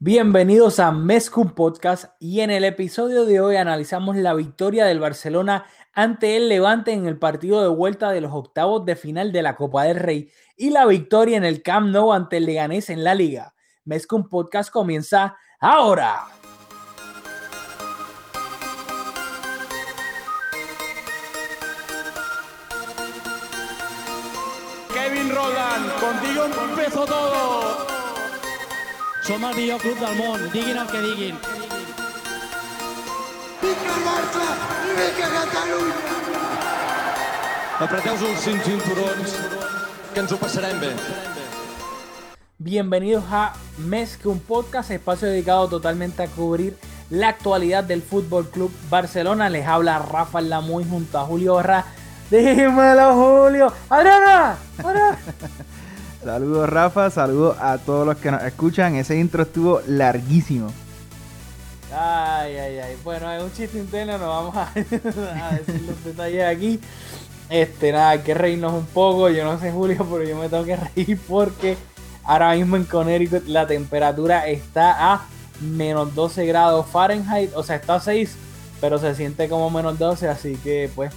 Bienvenidos a Mezcum Podcast y en el episodio de hoy analizamos la victoria del Barcelona ante el Levante en el partido de vuelta de los octavos de final de la Copa del Rey y la victoria en el Camp Nou ante el Leganés en la Liga. Mezcum Podcast comienza ahora. Kevin Roland, contigo empezó todo. Som el millor club del món, diguin el que diguin. Vinga Barça vinga Catalunya! Apreteu-vos els cinc cinturons, que ens ho passarem bé. Bienvenidos a Mes que un podcast, espacio dedicado totalmente a cubrir la actualidad del Fútbol Club Barcelona. Les habla Rafa Lamuy junto a Julio Borra. Dímelo, Julio. ¡Adriana! ¡Adriana! Saludos Rafa, saludos a todos los que nos escuchan. Ese intro estuvo larguísimo. Ay, ay, ay. Bueno, es un chiste interno, no vamos a, a decir los detalles aquí. Este, nada, hay que reírnos un poco. Yo no sé, Julio, pero yo me tengo que reír porque ahora mismo en Connecticut la temperatura está a menos 12 grados Fahrenheit. O sea, está a 6, pero se siente como menos 12. Así que, pues,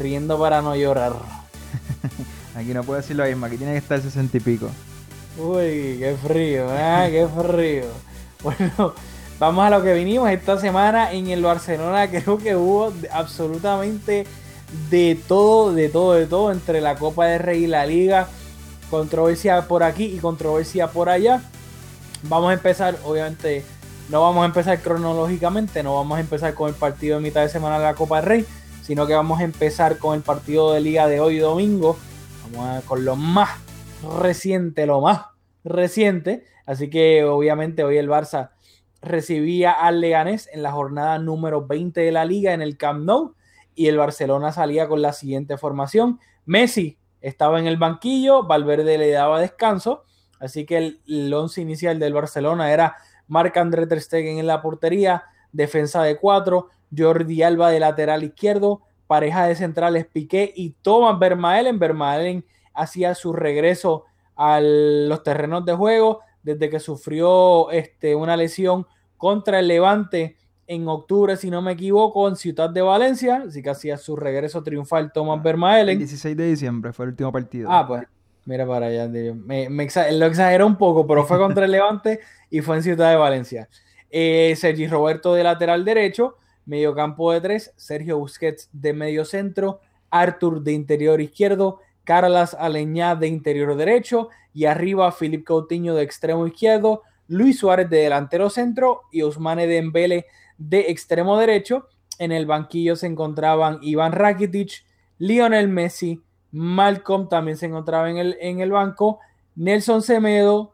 riendo para no llorar. Aquí no puedo decir lo mismo, aquí tiene que estar 60 y pico. Uy, qué frío, ¿eh? qué frío. Bueno, vamos a lo que vinimos esta semana en el Barcelona. Creo que hubo absolutamente de todo, de todo, de todo entre la Copa de Rey y la Liga. Controversia por aquí y controversia por allá. Vamos a empezar, obviamente, no vamos a empezar cronológicamente, no vamos a empezar con el partido de mitad de semana de la Copa de Rey, sino que vamos a empezar con el partido de Liga de hoy domingo. Con lo más reciente, lo más reciente. Así que obviamente hoy el Barça recibía al Leganés en la jornada número 20 de la liga en el Camp Nou y el Barcelona salía con la siguiente formación. Messi estaba en el banquillo, Valverde le daba descanso, así que el, once inicial del Barcelona era Marc-André Ter Stegen en la portería, defensa de cuatro, Jordi Alba de lateral izquierdo, pareja de centrales Piqué y Thomas Vermaelen. Vermaelen hacía su regreso a los terrenos de juego desde que sufrió este, una lesión contra el Levante en octubre, si no me equivoco, en Ciudad de Valencia. Así que hacía su regreso triunfal Thomas El Vermaelen. 16 de diciembre fue el último partido. Ah, pues, mira para allá. Me, me exa- lo exageré un poco, pero fue contra el Levante y fue en Ciudad de Valencia. Eh, Sergi Roberto de lateral derecho, medio campo de tres, Sergio Busquets de medio centro, Arthur de interior izquierdo, Carlas Aleñá de interior derecho y arriba Philip Coutinho de extremo izquierdo, Luis Suárez de delantero centro y Ousmane Dembele de extremo derecho. En el banquillo se encontraban Iván Rakitic, Lionel Messi, Malcolm también se encontraba en el, en el banco, Nelson Semedo,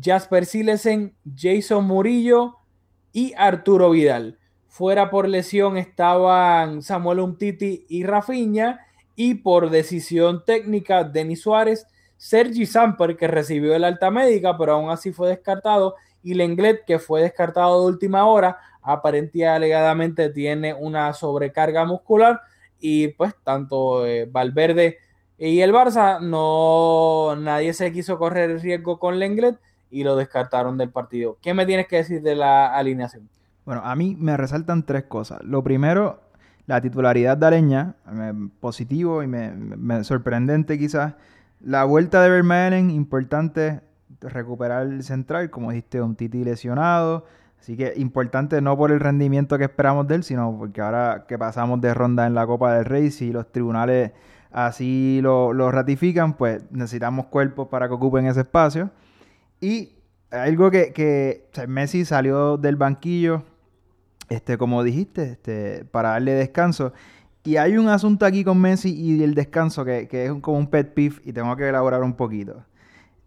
Jasper Silesen, Jason Murillo y Arturo Vidal. Fuera por lesión estaban Samuel Umtiti y Rafinha y por decisión técnica Denis Suárez, Sergi Samper que recibió el alta médica pero aún así fue descartado y Lenglet que fue descartado de última hora, aparentemente alegadamente tiene una sobrecarga muscular y pues tanto eh, Valverde y el Barça no nadie se quiso correr el riesgo con Lenglet y lo descartaron del partido. ¿Qué me tienes que decir de la alineación? Bueno, a mí me resaltan tres cosas. Lo primero, la titularidad de Aleña, positivo y me, sorprendente quizás. La vuelta de Vermaelen, importante recuperar el central, como dijiste, un Titi lesionado. Así que importante no por el rendimiento que esperamos de él, sino porque ahora que pasamos de ronda en la Copa del Rey, si los tribunales así lo, ratifican, pues necesitamos cuerpos para que ocupen ese espacio. Y algo que, Messi salió del banquillo, este, como dijiste, este, para darle descanso. Y hay un asunto aquí con Messi y el descanso que, que es como un pet peeve y tengo que elaborar un poquito.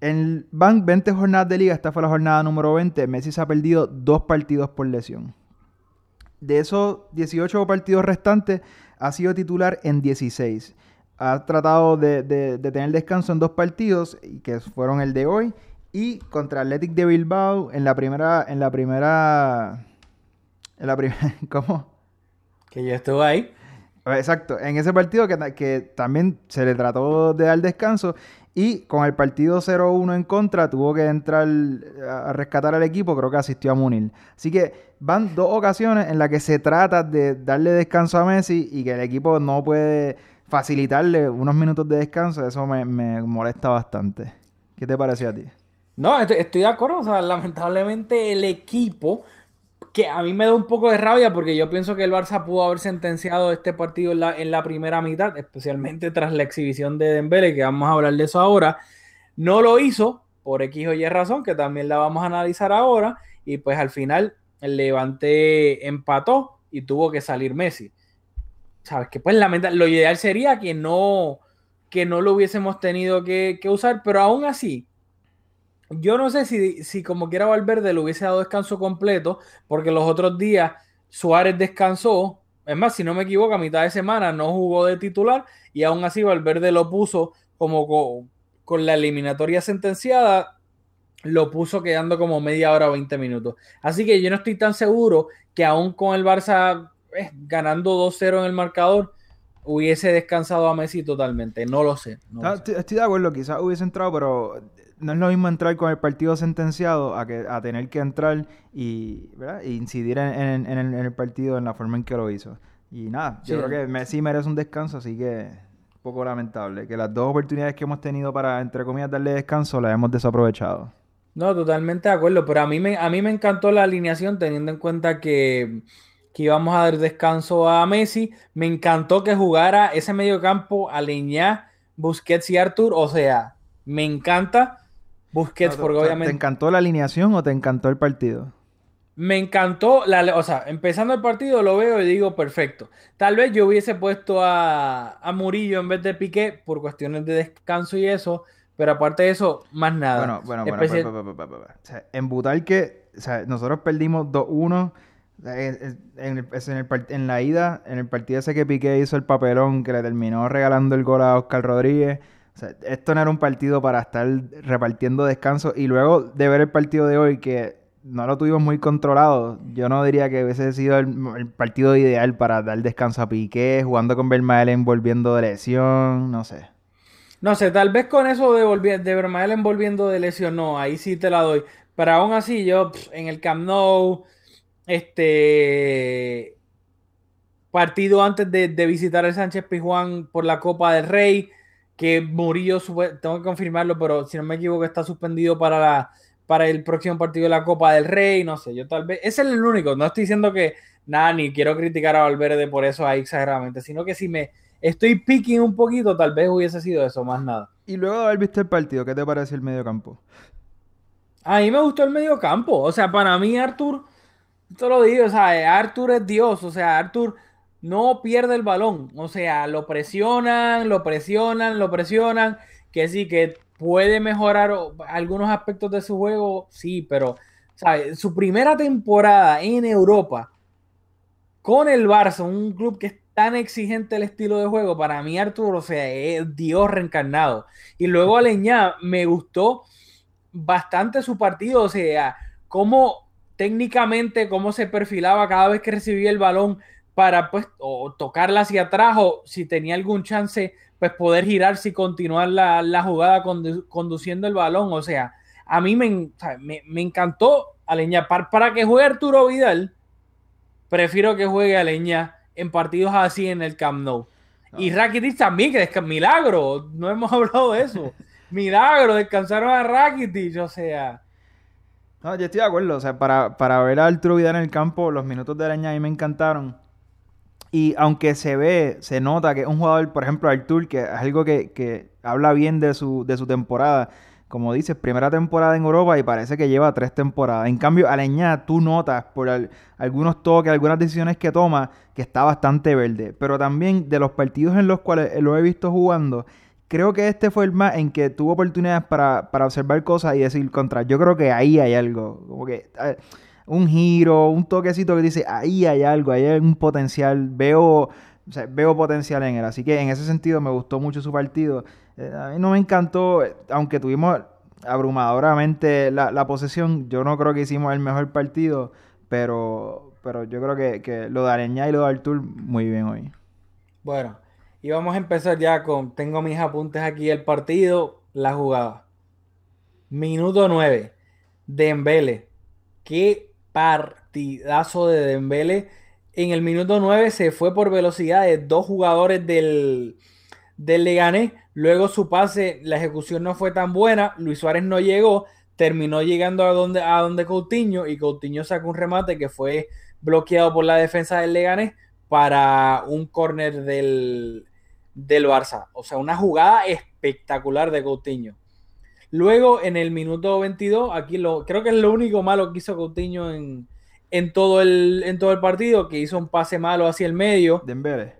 En van 20 jornadas de liga, esta fue la jornada número 20, Messi se ha perdido dos partidos por lesión. De esos 18 partidos restantes, ha sido titular en 16. Ha tratado de, de- tener descanso en dos partidos, que fueron el de hoy y contra Athletic de Bilbao en la primera, en la primera, la primera, ¿cómo? Que yo estuve ahí. Exacto, en ese partido que, que también se le trató de dar descanso Y con el partido 0-1 en contra, tuvo que entrar a rescatar al equipo, creo que asistió a Munir. Así que van dos ocasiones en las que se trata de darle descanso a Messi y que el equipo no puede facilitarle unos minutos de descanso. Eso me, me molesta bastante. ¿Qué te pareció a ti? No, estoy, estoy de acuerdo. O sea, lamentablemente el equipo, que a mí me da un poco de rabia porque yo pienso que el Barça pudo haber sentenciado este partido en la, primera mitad, especialmente tras la exhibición de Dembele, que vamos a hablar de eso ahora. No lo hizo por X o Y razón, que también la vamos a analizar ahora. Y pues al final el Levante empató y tuvo que salir Messi. Sabes que pues lamentable. Lo ideal sería que no, que no lo hubiésemos tenido que, que usar, pero aún así, yo no sé si, si como quiera Valverde le hubiese dado descanso completo, porque los otros días Suárez descansó. Es más, si no me equivoco, a mitad de semana no jugó de titular y aún así Valverde lo puso como con, con la eliminatoria sentenciada, lo puso quedando como media hora o 20 minutos. Así que yo no estoy tan seguro que aún con el Barça eh, ganando 2-0 en el marcador, hubiese descansado a Messi totalmente. No lo sé. no lo sé. estoy, estoy de acuerdo, quizás hubiese entrado, pero no es lo mismo entrar con el partido sentenciado a, que, a tener que entrar y, ¿verdad? y incidir en, en- en el, en el partido en la forma en que lo hizo. Y nada, yo creo que Messi merece un descanso, así que un poco lamentable. Que las dos oportunidades que hemos tenido para, entre comillas, darle descanso, las hemos desaprovechado. No, totalmente de acuerdo, pero a mí me, a mí me encantó la alineación teniendo en cuenta que, que íbamos a dar descanso a Messi. Me encantó que jugara ese mediocampo Aleñá, Busquets y Artur. O sea, me encanta Busquets No, porque obviamente... ¿Te encantó la alineación o te encantó el partido? Me encantó, la, o sea, empezando el partido lo veo y digo perfecto. Tal vez yo hubiese puesto a, a Murillo en vez de Piqué por cuestiones de descanso y eso, pero aparte de eso, más nada. Bueno, bueno, bueno. Especial- pa, pa, pa, pa, pa, pa. O sea, en Butalque, o sea, nosotros perdimos 2-1. o sea, En, en- el- en, el en la ida, en el partido ese que Piqué hizo el papelón, que le terminó regalando el gol a Oscar Rodríguez. Esto no era un partido para estar repartiendo descanso. Y luego de ver el partido de hoy, que no lo tuvimos muy controlado, yo no diría que hubiese sido el, partido ideal para dar descanso a Piqué, jugando con Vermaelen, volviendo de lesión, no sé. No sé, tal vez con eso de, volvi- de Vermaelen volviendo de lesión, no, ahí sí te la doy. Pero aún así, yo en el Camp Nou, este partido antes de, de visitar el Sánchez Pizjuán por la Copa del Rey, que Murillo, tengo que confirmarlo, pero si no me equivoco, está suspendido para, la, para el próximo partido de la Copa del Rey, no sé, yo tal vez, ese es el único, no estoy diciendo que nada, ni quiero criticar a Valverde por eso ahí exageradamente, sino que si me estoy picking un poquito, tal vez hubiese sido eso, más nada. Y luego de haber visto el partido, ¿qué te pareció el medio campo? A mí me gustó el medio campo. O sea, para mí, Arthur, te lo digo, o sea, Arthur es Dios. O sea, Arthur no pierde el balón. O sea, lo presionan, lo presionan, lo presionan. Que sí, que puede mejorar algunos aspectos de su juego, sí, pero. Su primera temporada en Europa con el Barça, un club que es tan exigente el estilo de juego, para mí Arthur, o sea, es Dios reencarnado. Y luego Aleñá, me gustó bastante su partido, o sea, cómo técnicamente, cómo se perfilaba cada vez que recibía el balón para pues o tocarla hacia atrás o si tenía algún chance, pues poder girarse y continuar la, la jugada condu- conduciendo el balón, o sea, a mí me, me, me encantó Aleñá, para, para que juegue Arturo Vidal, prefiero que juegue Aleñá en partidos así en el Camp Nou. Y Rakitic también, que es milagro, no hemos hablado de eso. Milagro, descansaron a Rakitic, o sea. No, yo estoy de acuerdo. O sea, para, para ver a Arturo Vidal en el campo, los minutos de araña a mí me encantaron. Y aunque se ve, se nota que es un jugador, por ejemplo, Artur, que es algo que, que habla bien de su, de su temporada. Como dices, primera temporada en Europa y parece que lleva tres temporadas. En cambio, Aleñá, tú notas por al- algunos toques, algunas decisiones que toma, que está bastante verde. Pero también de los partidos en los cuales lo he visto jugando, creo que este fue el más en que tuvo oportunidades para, para observar cosas y decir contra. Yo creo que ahí hay algo. Como que eh, un giro, un toquecito que dice, ahí hay algo, ahí hay un potencial. Veo, veo potencial en él. Así que en ese sentido me gustó mucho su partido. Eh, a mí no me encantó, aunque tuvimos abrumadoramente la, la posesión, yo no creo que hicimos el mejor partido, pero, pero yo creo que, que lo de Areñá y lo de Artur muy bien hoy. Bueno, y vamos a empezar ya con. Tengo mis apuntes aquí el partido. la jugada. Minuto 9. Dembele. Qué partidazo de Dembele. En el minuto 9 se fue por velocidad de dos jugadores del, del Leganés. Luego su pase, la ejecución no fue tan buena. Luis Suárez no llegó. Terminó llegando a donde, a donde Coutinho. Y Coutinho sacó un remate que fue bloqueado por la defensa del Leganés para un córner del, del Barça. O sea, una jugada espectacular de Coutinho. Luego, en el minuto 22, aquí lo, creo que es lo único malo que hizo Coutinho en, en, todo, el, en todo el partido, que hizo un pase malo hacia el medio. Dembele.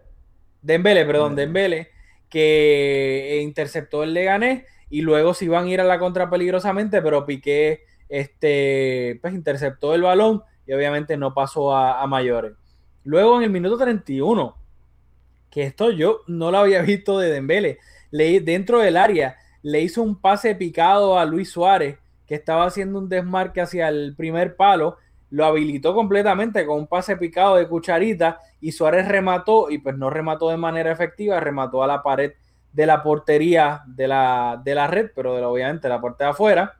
Dembele, perdón, Dembele, que interceptó el Leganés y luego se iban a ir a la contra peligrosamente, pero Piqué este, pues, interceptó el balón y obviamente no pasó a, a mayores. Luego en el minuto 31, que esto yo no lo había visto de Dembele, le, dentro del área le hizo un pase picado a Luis Suárez, que estaba haciendo un desmarque hacia el primer palo, lo habilitó completamente con un pase picado de cucharita y Suárez remató y pues no remató de manera efectiva, remató a la pared de la portería de la, de la red, pero de la, obviamente la parte de afuera.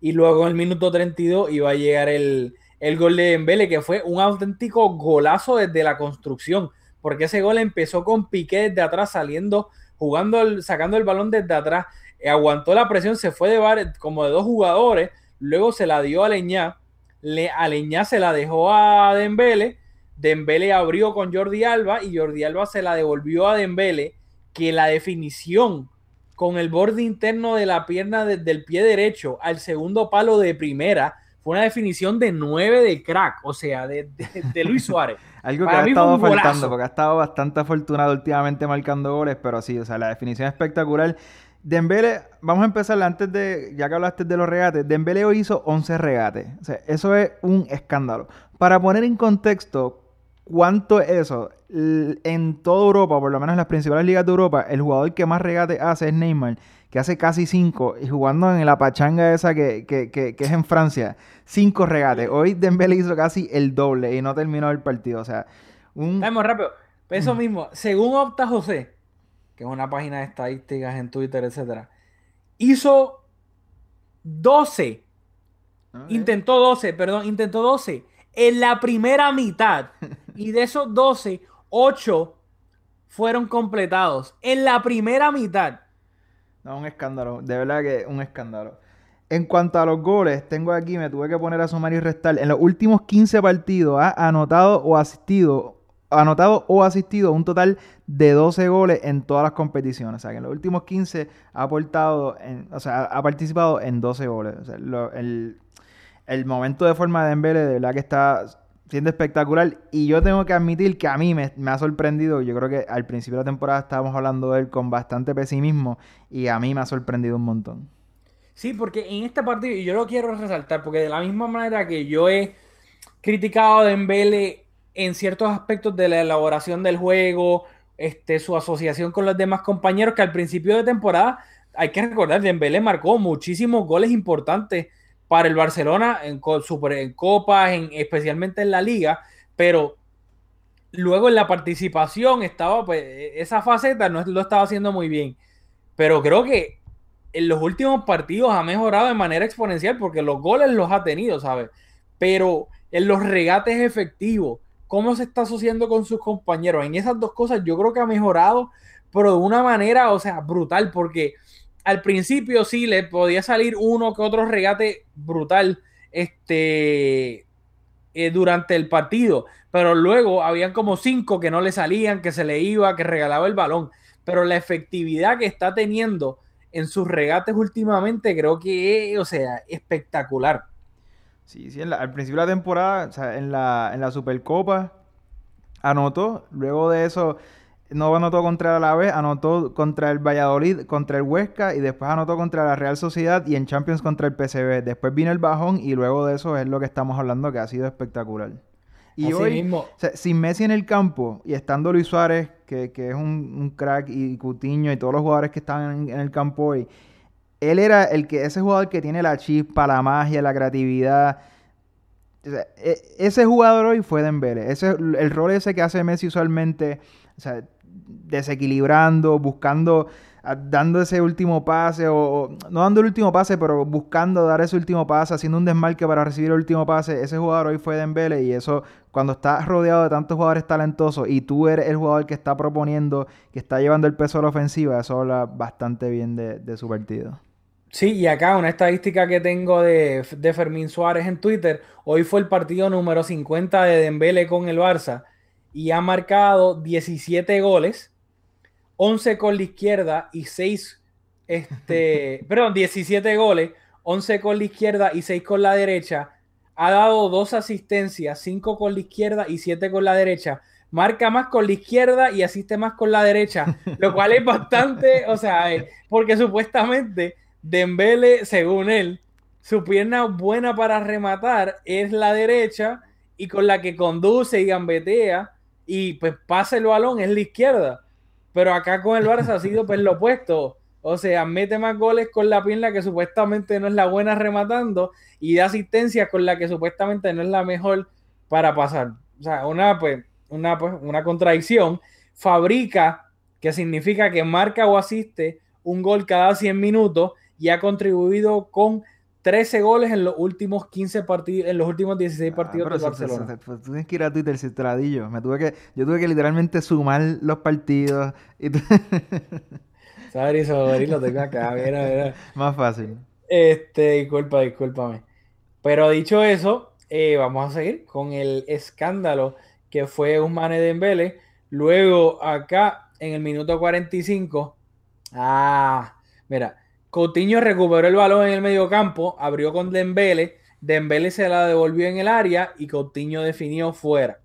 Y luego en el minuto 32 iba a llegar el, el gol de Dembele, que fue un auténtico golazo desde la construcción, porque ese gol empezó con Piqué desde atrás saliendo, jugando, el, sacando el balón desde atrás, aguantó la presión, se fue de bar, como de dos jugadores, luego se la dio a Leñá, Le, a Leñá se la dejó a Dembele, Dembele abrió con Jordi Alba y Jordi Alba se la devolvió a Dembele, que la definición con el borde interno de la pierna desde el pie derecho al segundo palo de primera fue una definición de 9 de crack, o sea, de, de, de Luis Suárez. Algo que Para ha estado faltando, porque ha estado bastante afortunado últimamente marcando goles, pero sí, o sea, la definición espectacular. Dembele, vamos a empezar antes de, ya que hablaste de los regates, Dembele hoy hizo 11 regates. O sea, eso es un escándalo. Para poner en contexto cuánto es eso, en toda Europa, por lo menos en las principales ligas de Europa, el jugador que más regates hace es Neymar, que hace casi 5, y jugando en la pachanga esa que, que, que, que es en Francia, 5 regates. Hoy Dembele hizo casi el doble y no terminó el partido. O sea, un... Vamos rápido. Eso mismo, según Opta José, que es una página de estadísticas en Twitter, etcétera, hizo 12. Okay. Intentó 12, perdón, intentó 12 en la primera mitad. Y de esos 12, 8 fueron completados en la primera mitad. No, un escándalo. De verdad que un escándalo. En cuanto a los goles, tengo aquí, me tuve que poner a sumar y restar. En los últimos 15 partidos ha anotado o asistido anotado o asistido un total de 12 goles en todas las competiciones. O sea, que en los últimos 15 ha aportado, o sea, ha participado en 12 goles. O sea, el, el, momento de forma de Dembele de verdad que está siendo espectacular. Y yo tengo que admitir que a mí me, me, ha sorprendido. Yo creo que al principio de la temporada estábamos hablando de él con bastante pesimismo y a mí me ha sorprendido un montón. Sí, porque en este partido, y yo lo quiero resaltar, porque de la misma manera que yo he criticado a Dembele en ciertos aspectos de la elaboración del juego, este, su asociación con los demás compañeros, que al principio de temporada, hay que recordar, Dembélé marcó muchísimos goles importantes para el Barcelona en, en copas, en, especialmente en la liga, pero luego en la participación estaba, pues, esa faceta no lo estaba haciendo muy bien. Pero creo que en los últimos partidos ha mejorado de manera exponencial porque los goles los ha tenido, ¿sabes? Pero en los regates efectivos, cómo se está asociando con sus compañeros. En esas dos cosas yo creo que ha mejorado, pero de una manera, o sea, brutal, porque al principio sí le podía salir uno que otro regate brutal este, eh, durante el partido, pero luego habían como cinco que no le salían, que se le iba, que regalaba el balón. Pero la efectividad que está teniendo en sus regates últimamente creo que o sea, espectacular. Sí, sí, la, al principio de la temporada, o sea, en la, en la Supercopa, anotó. Luego de eso, no anotó contra el Alavés, anotó contra el Valladolid, contra el Huesca y después anotó contra la Real Sociedad y en Champions contra el PSV. Después vino el bajón y luego de eso es lo que estamos hablando que ha sido espectacular. Y Así hoy, mismo. O sea, sin Messi en el campo y estando Luis Suárez, que, que es un, un, crack, y Cutiño y todos los jugadores que están en, en el campo hoy, él era el que, ese jugador que tiene la chispa, la magia, la creatividad. E, ese jugador hoy fue Dembele. Ese, el rol ese que hace Messi usualmente, o sea, desequilibrando, buscando, dando ese último pase, o, no dando el último pase, pero buscando dar ese último pase, haciendo un desmarque para recibir el último pase. Ese jugador hoy fue Dembele y eso, cuando estás rodeado de tantos jugadores talentosos y tú eres el jugador que está proponiendo, que está llevando el peso a la ofensiva, eso habla bastante bien de, de su partido. Sí, y acá una estadística que tengo de, de Fermín Suárez en Twitter, hoy fue el partido número 50 de Dembele con el Barça y ha marcado 17 goles, 11 con la izquierda y 6, este, perdón, 17 goles, 11 con la izquierda y 6 con la derecha. Ha dado dos asistencias, 5 con la izquierda y 7 con la derecha. Marca más con la izquierda y asiste más con la derecha, lo cual es bastante, o sea, eh, porque supuestamente Dembele, según él, su pierna buena para rematar es la derecha y con la que conduce y gambetea y pues pasa el balón es la izquierda. Pero acá con el Barça ha sido pues lo opuesto. O sea, mete más goles con la pierna que supuestamente no es la buena rematando y da asistencias con la que supuestamente no es la mejor para pasar. O sea, una pues una, pues, una contradicción. Fabrica, que significa que marca o asiste un gol cada 100 minutos y ha contribuido con 13 goles en los últimos 15 partidos, en los últimos 16 Ah, partidos si- Barcelona. si- tú tienes que ir a Twitter si te la di yo. Me tuve que, yo tuve que literalmente sumar los partidos y Sabri, Sabri, lo tengo acá, mira, mira. más fácil. Este, disculpa, discúlpame. Pero dicho eso, eh, vamos a seguir con el escándalo que fue Usmane Dembele. Luego, acá, en el minuto 45, ah, mira, Coutinho recuperó el balón en el medio campo, abrió con Dembele, Dembele se la devolvió en el área y Coutinho definió fuera.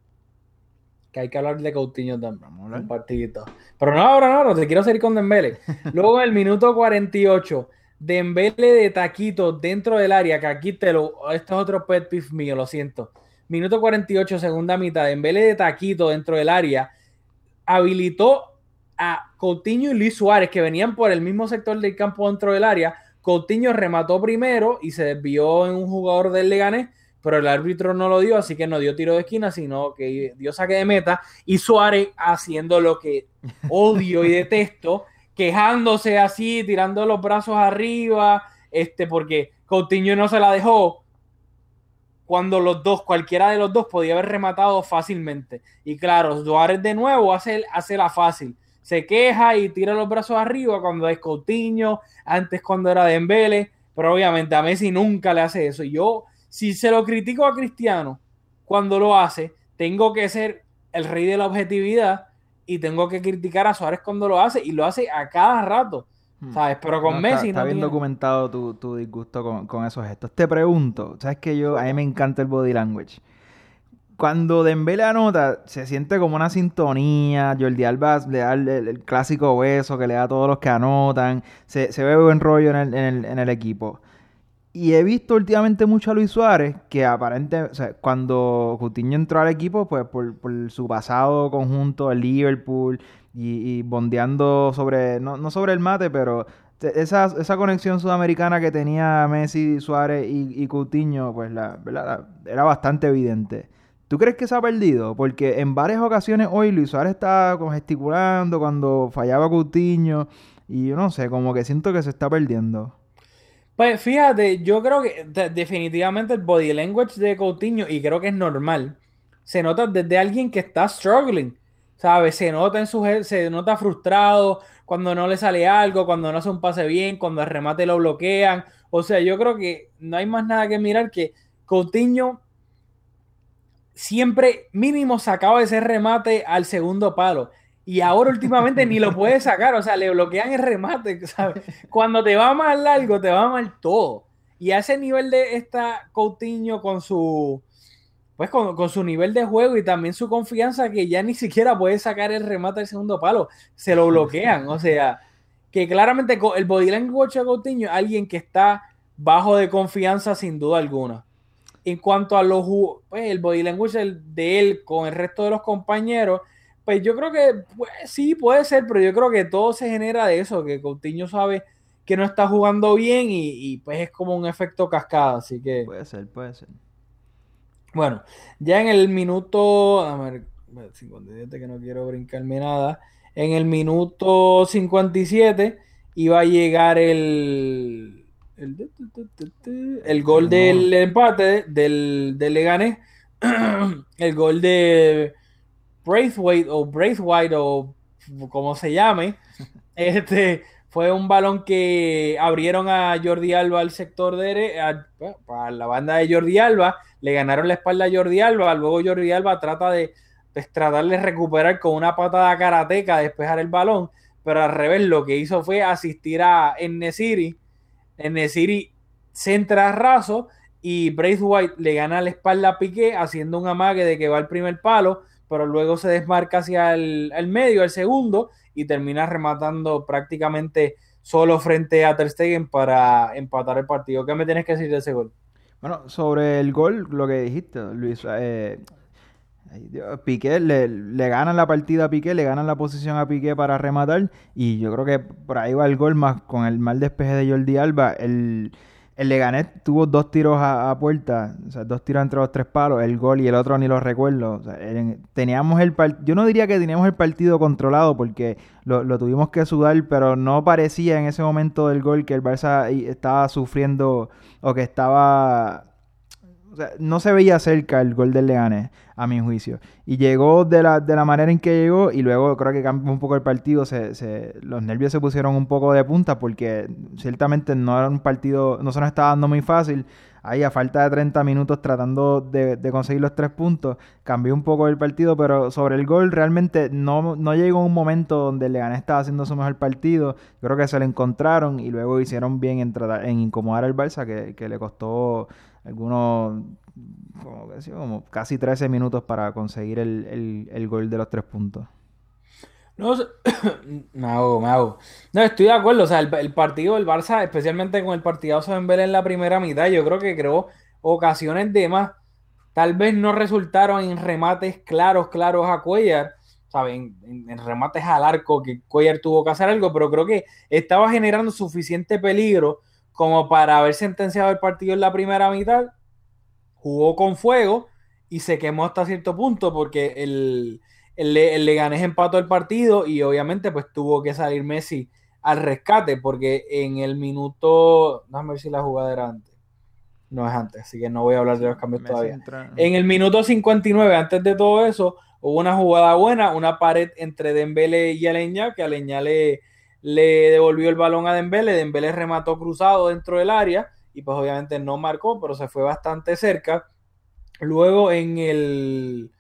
Que hay que hablar de Coutinho también. Un partidito. Pero no, ahora no, no, te quiero seguir con Dembele. Luego en el minuto 48, Dembele de taquito dentro del área, que aquí te lo, esto es otro pet peeve mío, lo siento. Minuto 48, segunda mitad, Dembele de taquito dentro del área, habilitó a Coutinho y Luis Suárez, que venían por el mismo sector del campo dentro del área. Coutinho remató primero y se desvió en un jugador del Leganés, pero el árbitro no lo dio, así que no dio tiro de esquina, sino que dio saque de meta. Y Suárez haciendo lo que odio y detesto, quejándose así, tirando los brazos arriba, este, porque Coutinho no se la dejó cuando los dos, cualquiera de los dos podía haber rematado fácilmente. Y claro, Suárez de nuevo hace, hace la fácil. Se queja y tira los brazos arriba cuando es Coutinho, antes cuando era Dembele, pero obviamente a Messi nunca le hace eso. Y yo, si se lo critico a Cristiano cuando lo hace, tengo que ser el rey de la objetividad y tengo que criticar a Suárez cuando lo hace y lo hace a cada rato, Hmm. ¿sabes? Pero con No, Messi está, está no bien tiene- documentado tu, tu disgusto con, con esos gestos. Te pregunto, sabes que yo a mí me encanta el body language. Cuando Dembele anota, se siente como una sintonía. Jordi Alba le da el, el- el clásico beso que le da a todos los que anotan. Se, ve buen rollo en el, el- el equipo. Y he visto últimamente mucho a Luis Suárez, que aparentemente, cuando Coutinho entró al equipo, pues por, su pasado conjunto en Liverpool y, y bondeando sobre, no, sobre el mate, pero esa, conexión sudamericana que tenía Messi, Suárez y, y Coutinho, pues la- era bastante evidente. ¿Tú crees que se ha perdido? Porque en varias ocasiones hoy Luis Suárez como gesticulando cuando fallaba Coutinho y yo no sé, como que siento que se está perdiendo. Pues fíjate, yo creo que de- definitivamente el body language de Coutinho, y creo que es normal, se nota desde alguien que está struggling, ¿sabes? Se nota en su se nota frustrado cuando no le sale algo, cuando no hace un pase bien, cuando el remate lo bloquean. O sea, yo creo que no hay más nada que mirar que Coutinho siempre mínimo sacaba ese remate al segundo palo. Y ahora últimamente ni lo puede sacar, o sea, le bloquean el remate, ¿sabes? Cuando te va mal largo, te va mal todo. Y a ese nivel de esta Coutinho con su pues con, con su nivel de juego y también su confianza que ya ni siquiera puede sacar el remate del segundo palo, se lo bloquean, o sea, que claramente el body language de Coutinho alguien que está bajo de confianza sin duda alguna. En cuanto a los pues, el body language de él con el resto de los compañeros, pues yo creo que pues, sí puede ser, pero yo creo que todo se genera de eso, que Coutinho sabe que no está jugando bien y, y, pues es como un efecto cascada, así que Puede ser, puede ser. bueno, ya en el minuto, a ver, 57 que no quiero brincarme nada, En el minuto 57 iba a llegar el, el, el gol del empate del, del Leganés, el gol de Braithwaite o Braithwaite o como se llame. Este fue un balón que abrieron a Jordi Alba al sector de a, a la banda de Jordi Alba, le ganaron la espalda a Jordi Alba, luego Jordi Alba trata de pues, tratar de recuperar con una patada karateca, despejar el balón, pero al revés lo que hizo fue asistir a Enesiri, Enesiri centra raso y Braithwaite le gana la espalda a Piqué haciendo un amague de que va al primer palo, pero luego se desmarca hacia el, el medio, el segundo, y termina rematando prácticamente solo frente a Ter Stegen para empatar el partido. ¿Qué me tienes que decir de ese gol? Bueno, sobre el gol, lo que dijiste, Luis, eh, Piqué le, le, ganan la partida a Piqué, le ganan la posición a Piqué para rematar y yo creo que por ahí va el gol más con el mal despeje de Jordi Alba. El, el Leganés tuvo dos tiros a, puerta, o sea, dos tiros entre los tres palos, el gol y el otro ni lo recuerdo. O sea, teníamos el yo no diría que teníamos el partido controlado porque lo, lo, tuvimos que sudar, pero no parecía en ese momento del gol que el Barça estaba sufriendo o que estaba o sea, no se veía cerca el gol del Leganés, a mi juicio. Y llegó de la, de la manera en que llegó y luego creo que cambió un poco el partido. Se, se, los nervios se pusieron un poco de punta porque ciertamente no era un partido, no se nos estaba dando muy fácil. Ahí a falta de 30 minutos tratando de, de conseguir los tres puntos, cambió un poco el partido, pero sobre el gol realmente no, no llegó un momento donde el Leganés estaba haciendo su mejor partido. Creo que se lo encontraron y luego hicieron bien en, tratar, en incomodar al Barça, que, que le costó algunos como, como casi 13 minutos para conseguir el, el, gol de los tres puntos. No, me hago, me hago. No, estoy de acuerdo. O sea, el, partido del Barça, especialmente con el partidazo de Mbele en la primera mitad, yo creo que creó ocasiones de más. Tal vez no resultaron en remates claros, claros a Cuellar, ¿saben? En, en, remates al arco que Cuellar tuvo que hacer algo, pero creo que estaba generando suficiente peligro como para haber sentenciado el partido en la primera mitad, jugó con fuego y se quemó hasta cierto punto porque el, el, el Leganés empató el partido y obviamente pues tuvo que salir Messi al rescate porque en el minuto, déjame ver si la jugada era antes. No es antes, así que no voy a hablar de los cambios Messi todavía. Entra... En el minuto 59, antes de todo eso, hubo una jugada buena, una pared entre Dembele y Aleña, que Aleña le, le devolvió el balón a Dembele, Dembele remató cruzado dentro del área y pues obviamente no marcó, pero se fue bastante cerca. Luego en el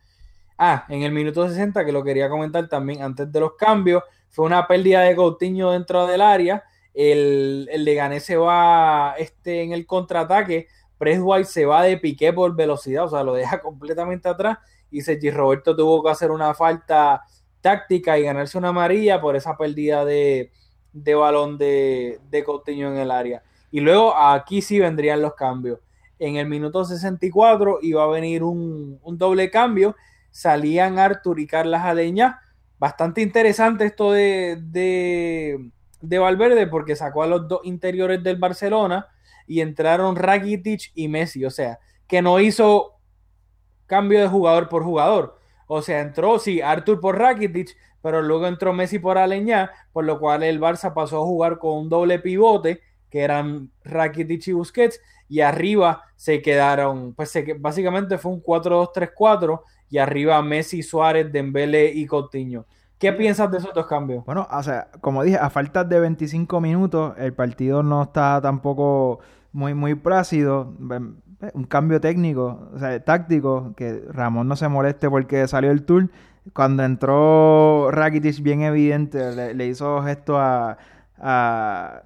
ah, en el minuto 60 que lo quería comentar también antes de los cambios, fue una pérdida de Coutinho dentro del área. El, el Leganés se va este, en el contraataque. Presswhite se va de piqué por velocidad, o sea, lo deja completamente atrás. Y Sergi Roberto tuvo que hacer una falta táctica y ganarse una amarilla por esa pérdida de, de balón de, de Coutinho en el área. Y luego aquí sí vendrían los cambios. En el minuto 64 iba a venir un, un doble cambio. Salían Artur y Carlas Adeña. Bastante interesante esto de, de, de, Valverde porque sacó a los dos interiores del Barcelona y entraron Rakitic y Messi. O sea, que no hizo cambio de jugador por jugador. O sea, entró, sí, Artur por Rakitic, pero luego entró Messi por Aleñá, por lo cual el Barça pasó a jugar con un doble pivote, que eran Rakitic y Busquets, y arriba se quedaron, pues se, básicamente fue un 4-2-3-4, y arriba Messi, Suárez, Dembele y Coutinho. ¿Qué piensas de esos dos cambios? Bueno, o sea, como dije, a falta de 25 minutos, el partido no está tampoco muy, muy plácido un cambio técnico, o sea, táctico, que Ramón no se moleste porque salió el tour. Cuando entró Rakitic, bien evidente, le, le hizo gesto a. a,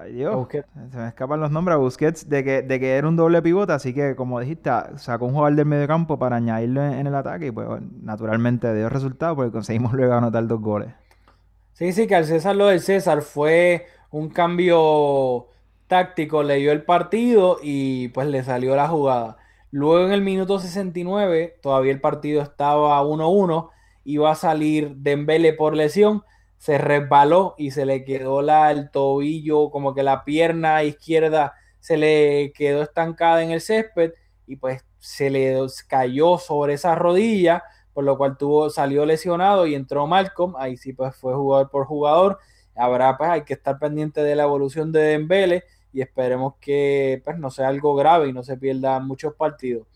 a Dios, se me escapan los nombres a Busquets de que, de que era un doble pivote, así que como dijiste, sacó un jugador del medio campo para añadirlo en, en el ataque y pues naturalmente dio resultado porque conseguimos luego anotar dos goles. Sí, sí, que al César lo del César fue un cambio táctico leyó el partido y pues le salió la jugada. Luego en el minuto 69, todavía el partido estaba 1-1, iba a salir Dembele por lesión, se resbaló y se le quedó la, el tobillo, como que la pierna izquierda se le quedó estancada en el césped y pues se le cayó sobre esa rodilla, por lo cual tuvo, salió lesionado y entró Malcolm, ahí sí pues fue jugador por jugador, habrá pues hay que estar pendiente de la evolución de Dembele y esperemos que pues no sea algo grave y no se pierda muchos partidos.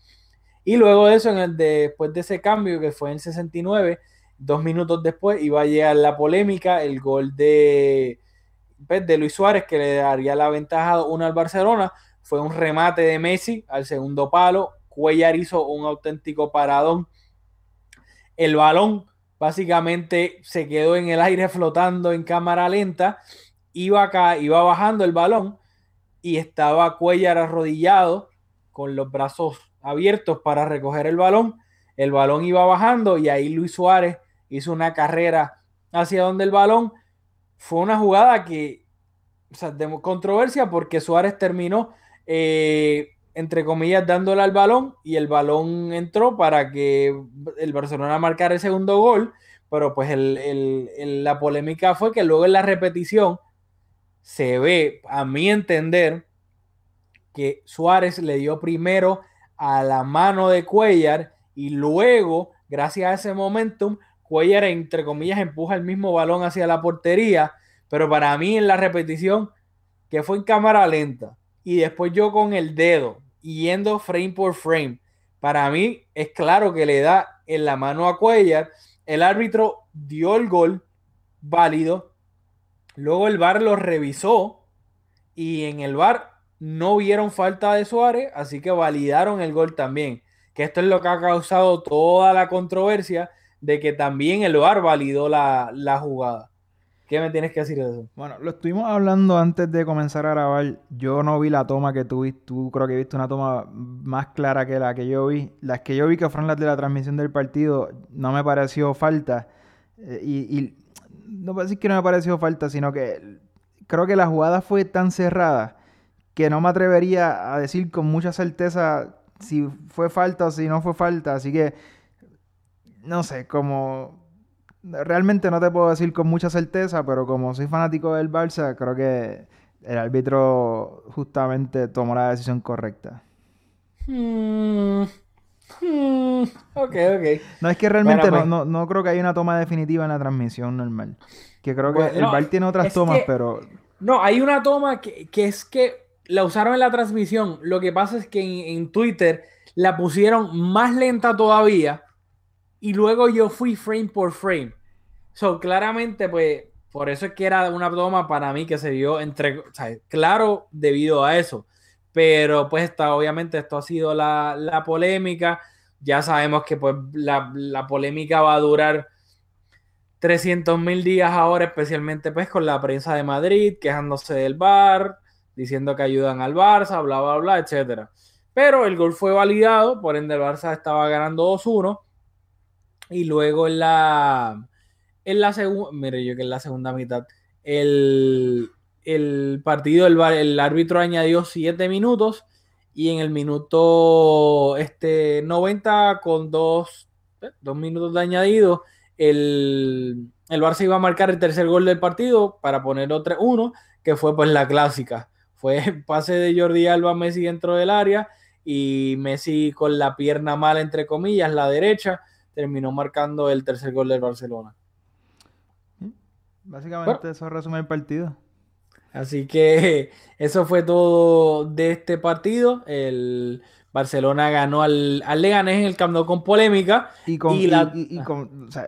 Y luego de eso, en el después de ese cambio que fue en 69, dos minutos después iba a llegar la polémica, el gol de, pues, de Luis Suárez que le daría la ventaja uno al Barcelona, fue un remate de Messi al segundo palo, Cuellar hizo un auténtico paradón, el balón básicamente se quedó en el aire flotando en cámara lenta, iba acá, iba bajando el balón y estaba Cuellar arrodillado con los brazos abiertos para recoger el balón. El balón iba bajando y ahí Luis Suárez hizo una carrera hacia donde el balón. Fue una jugada que, o sea, de controversia porque Suárez terminó, eh, entre comillas, dándole al balón y el balón entró para que el Barcelona marcara el segundo gol. Pero pues la polémica fue que luego en la repetición se ve, a mi entender, que Suárez le dio primero a la mano de Cuellar y luego, gracias a ese momentum, Cuellar, entre comillas, empuja el mismo balón hacia la portería, pero para mí en la repetición, que fue en cámara lenta, y después yo con el dedo, yendo frame por frame, para mí es claro que le da en la mano a Cuellar, el árbitro dio el gol válido, luego el VAR lo revisó y en el VAR no vieron falta de Suárez, así que validaron el gol también. Que esto es lo que ha causado toda la controversia de que también el VAR validó la, jugada. ¿Qué me tienes que decir de eso? Bueno, lo estuvimos hablando antes de comenzar a grabar. Yo no vi la toma que tú viste. Tú creo que viste una toma más clara que la que yo vi. Las que yo vi que fueron las de la transmisión del partido no me pareció falta. Eh, y, no puedo decir que no me pareció falta, sino que creo que la jugada fue tan cerrada que no me atrevería a decir con mucha certeza si fue falta o si no fue falta. Así que, no sé, como realmente no te puedo decir con mucha certeza, pero como soy fanático del Barça, creo que el árbitro justamente tomó la decisión correcta. Hmm. Hmm. Ok, ok. No es que realmente pues. no, no, creo que haya una toma definitiva en la transmisión normal. Que creo que el VAR tiene otras tomas, pero... No, hay una toma que, que es que la usaron en la transmisión. Lo que pasa es que en, Twitter la pusieron más lenta todavía. Y luego yo fui frame por frame. So, claramente, pues, por eso es que era una toma para mí que se dio entre. claro, debido a eso. Pero, pues, está, obviamente, esto ha sido la, polémica. Ya sabemos que, pues, la, la polémica va a durar 300 mil días ahora, especialmente, pues, con la prensa de Madrid quejándose del bar diciendo que ayudan al Barça, bla, bla, bla, etcétera. Pero el gol fue validado, por ende el Barça estaba ganando 2-1. Y luego en la, en la segunda, mire yo que en la segunda mitad, el, partido, el, el árbitro añadió 7 minutos y en el minuto este, 90 con 2 dos, minutos de añadido, el, el Barça iba a marcar el tercer gol del partido para poner otro 1 que fue pues la clásica. Fue pase de Jordi Alba a Messi dentro del área y Messi con la pierna mala, entre comillas, la derecha, terminó marcando el tercer gol del Barcelona. Básicamente eso resume el partido. Así que eso fue todo de este partido. El Barcelona ganó al, al Leganés en el Camp Nou con polémica. Y con,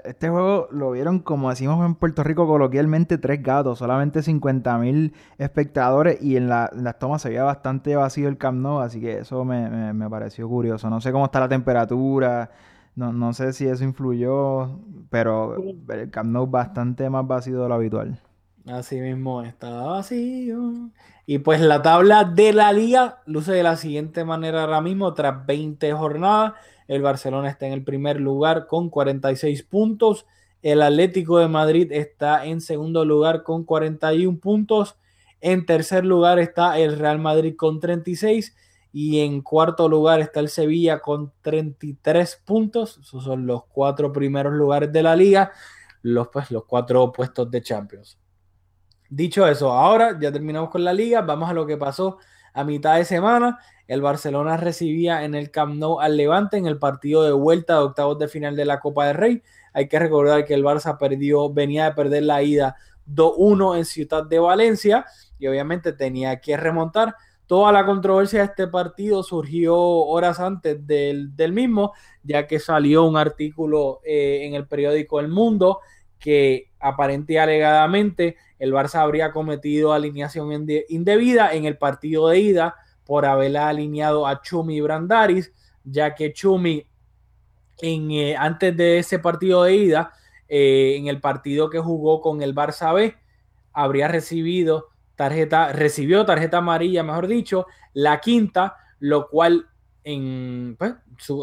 este juego lo vieron, como decimos en Puerto Rico coloquialmente, tres gatos, solamente 50 mil espectadores y en, las tomas se veía bastante vacío el Camp Nou, así que eso me, pareció curioso. No sé cómo está la temperatura, no, no sé si eso influyó, pero el Camp Nou bastante más vacío de lo habitual. Así mismo estaba vacío. Y pues la tabla de la liga luce de la siguiente manera ahora mismo, tras 20 jornadas. El Barcelona está en el primer lugar con 46 puntos. El Atlético de Madrid está en segundo lugar con 41 puntos. En tercer lugar está el Real Madrid con 36. Y en cuarto lugar está el Sevilla con 33 puntos. Esos son los cuatro primeros lugares de la liga. Los, pues, los cuatro puestos de Champions. Dicho eso, ahora ya terminamos con la liga, vamos a lo que pasó a mitad de semana. el Barcelona recibía en el Camp Nou al Levante en el partido de vuelta de octavos de final de la Copa del Rey. Hay que recordar que el Barça perdió, venía de perder la ida 2-1 en Ciudad de Valencia y obviamente tenía que remontar. Toda la controversia de este partido surgió horas antes del, mismo, ya que salió un artículo eh, en el periódico El Mundo que aparente y alegadamente el Barça habría cometido alineación indebida en el partido de ida por haberla alineado a Chumi Brandaris, ya que Chumi en, eh, antes de ese partido de ida, eh, en el partido que jugó con el Barça B, habría recibido tarjeta, recibió tarjeta amarilla, mejor dicho, la quinta, lo cual en, pues,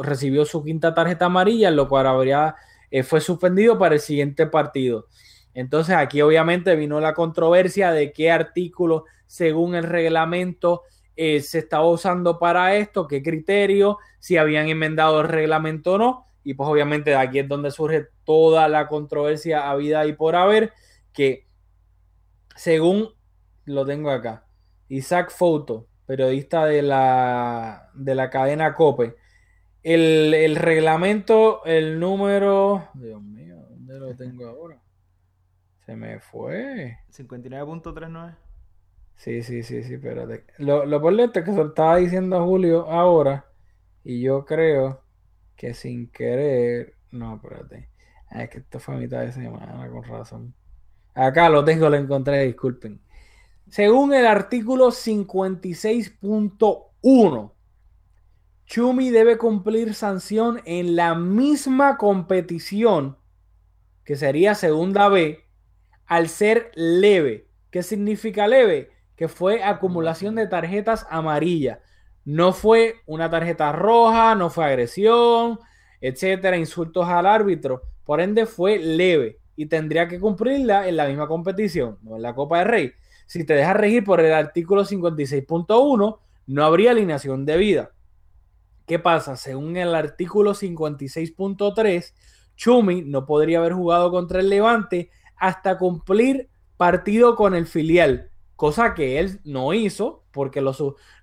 recibió su quinta tarjeta amarilla, lo cual habría, eh, fue suspendido para el siguiente partido. Entonces aquí obviamente vino la controversia de qué artículo, según el reglamento, eh, se estaba usando para esto, qué criterio, si habían enmendado el reglamento o no. Y pues obviamente de aquí es donde surge toda la controversia habida y por haber, que según lo tengo acá, Isaac Foto, periodista de la, de la cadena COPE, el, el reglamento, el número, Dios mío, ¿dónde lo tengo ahora? Se me fue. 59.39. Sí, sí, sí, sí, espérate. Lo, lo por es que se lo estaba diciendo Julio ahora. Y yo creo que sin querer. No, espérate. Ah, es que esto fue a mitad de semana, con razón. Acá lo tengo, lo encontré, disculpen. Según el artículo 56.1, Chumi debe cumplir sanción en la misma competición, que sería segunda B, al ser leve. ¿Qué significa leve? Que fue acumulación de tarjetas amarillas. No fue una tarjeta roja, no fue agresión, etcétera, insultos al árbitro. Por ende, fue leve y tendría que cumplirla en la misma competición, no en la Copa de Rey. Si te dejas regir por el artículo 56.1, no habría alineación de vida. ¿Qué pasa? Según el artículo 56.3, Chumi no podría haber jugado contra el Levante hasta cumplir partido con el filial, cosa que él no hizo porque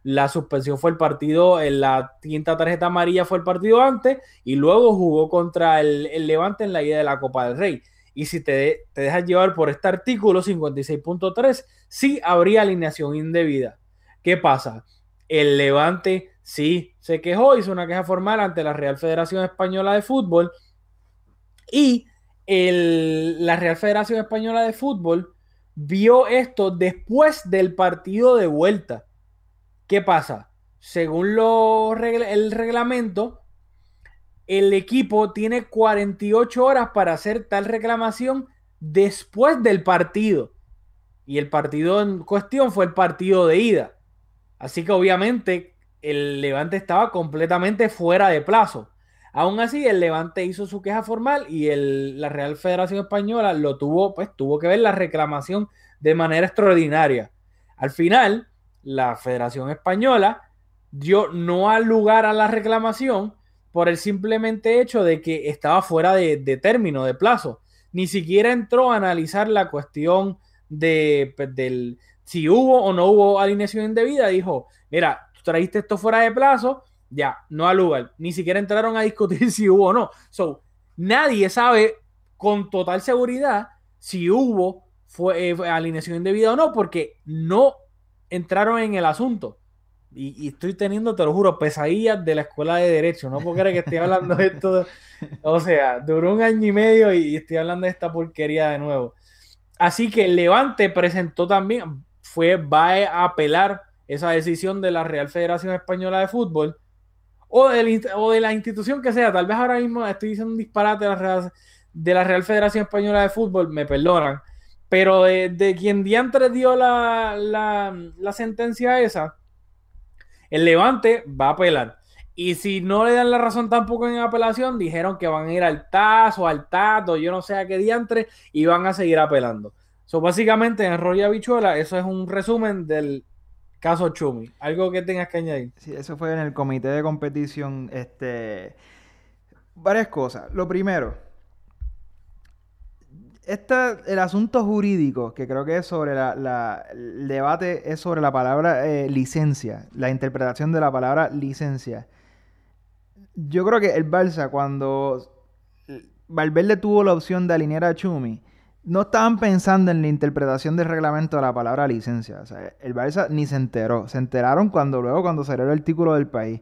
la suspensión fue el partido, en la quinta tarjeta amarilla fue el partido antes y luego jugó contra el, Levante en la ida de la Copa del Rey. Y si te, te dejas llevar por este artículo 56.3, sí habría alineación indebida. ¿Qué pasa? El Levante sí se quejó, hizo una queja formal ante la Real Federación Española de Fútbol y la Real Federación Española de Fútbol vio esto después del partido de vuelta. ¿Qué pasa? Según el reglamento, el equipo tiene 48 horas para hacer tal reclamación después del partido. Y el partido en cuestión fue el partido de ida. Así que obviamente el Levante estaba completamente fuera de plazo. Aún así, el Levante hizo su queja formal y la Real Federación Española lo tuvo, pues tuvo que ver la reclamación de manera extraordinaria. Al final, la Federación Española dio no al lugar a la reclamación por el simplemente hecho de que estaba fuera de, término, de plazo. Ni siquiera entró a analizar la cuestión de pues, del, si hubo o no hubo alineación indebida. Dijo, mira, tú trajiste esto fuera de plazo, ya, no al lugar. Ni siquiera entraron a discutir si hubo o no. So, nadie sabe con total seguridad si hubo fue, eh, alineación indebida o no, porque no entraron en el asunto. Y, estoy teniendo, te lo juro, pesadillas de la escuela de Derecho. No puedo creer que estoy hablando de esto. O sea, duró un año y medio y estoy hablando de esta porquería de nuevo. Así que Levante presentó también, fue, va a apelar esa decisión de la Real Federación Española de Fútbol o de, la institución que sea. Tal vez ahora mismo estoy diciendo un disparate de la Real, Real Federación Española de Fútbol, me perdonan. Pero de, quien diantre dio la, sentencia esa, el Levante va a apelar. Y si no le dan la razón tampoco en apelación, dijeron que van a ir al TAS o al TAT o yo no sé a qué diantre y van a seguir apelando. So, básicamente, en Roya Bichuela, eso es un resumen del Caso Chumi. ¿Algo que tengas que añadir? Sí, eso fue en el comité de competición. Este, varias cosas. Lo primero, Esta, el asunto jurídico, que creo que es sobre la, la- el debate es sobre la palabra eh, licencia, la interpretación de la palabra licencia. Yo creo que el Barça, cuando Valverde tuvo la opción de alinear a Chumi, no estaban pensando en la interpretación del reglamento de la palabra licencia. O sea, el Barça ni se enteró. Se enteraron cuando luego, cuando salió el artículo del país.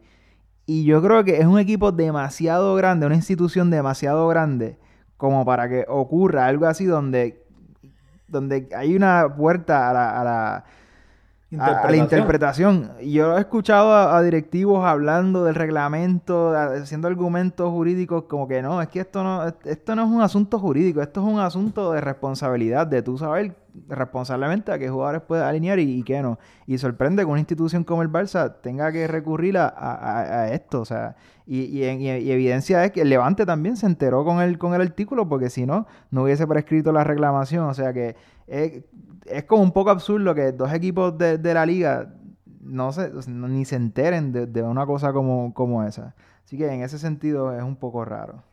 Y yo creo que es un equipo demasiado grande, una institución demasiado grande, como para que ocurra algo así donde, donde hay una puerta a la, a la, a- a la interpretación. Yo he escuchado a, a directivos hablando del reglamento, haciendo argumentos jurídicos como que no, es que esto no, esto no es un asunto jurídico, esto es un asunto de responsabilidad, de tú saber responsablemente a qué jugadores puedes alinear y, y qué no. Y sorprende que una institución como el Barça tenga que recurrir a, esto, o sea, y, y- y evidencia es que el Levante también se enteró con el, con el artículo, porque si no, no hubiese prescrito la reclamación, o sea que es, como un poco absurdo que dos equipos de, de la liga no se, ni se enteren de, de una cosa como, como esa. Así que en ese sentido es un poco raro.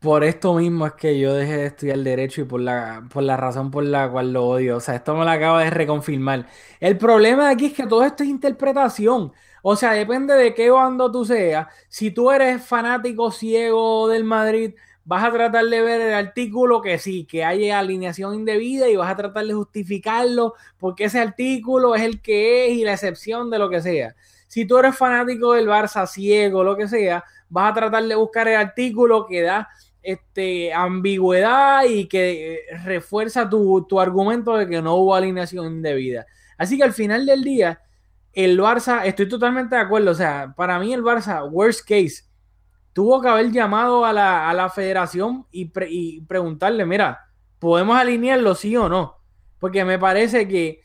Por esto mismo es que yo dejé de estudiar derecho y por la, por la razón por la cual lo odio. O sea, esto me lo acaba de reconfirmar. El problema aquí es que todo esto es interpretación. O sea, depende de qué bando tú seas. Si tú eres fanático ciego del Madrid, vas a tratar de ver el artículo que sí, que hay alineación indebida y vas a tratar de justificarlo porque ese artículo es el que es y la excepción de lo que sea. Si tú eres fanático del Barça ciego, lo que sea, vas a tratar de buscar el artículo que da este, ambigüedad y que eh, refuerza tu, tu argumento de que no hubo alineación indebida. Así que al final del día, el Barça, estoy totalmente de acuerdo, o sea, para mí el Barça, worst case, tuvo que haber llamado a la, a la federación y, pre- y preguntarle, mira, ¿podemos alinearlo sí o no? Porque me parece que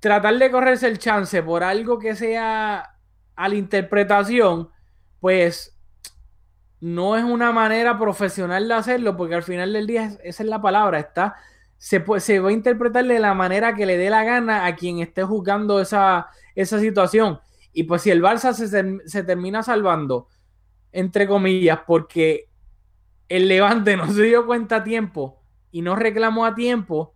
tratar de correrse el chance por algo que sea a la interpretación, pues no es una manera profesional de hacerlo, porque al final del día es- esa es la palabra, está, se, puede, se va a interpretar de la manera que le dé la gana a quien esté juzgando esa, esa situación. Y pues si el Barça se, se termina salvando, entre comillas, porque el Levante no se dio cuenta a tiempo y no reclamó a tiempo,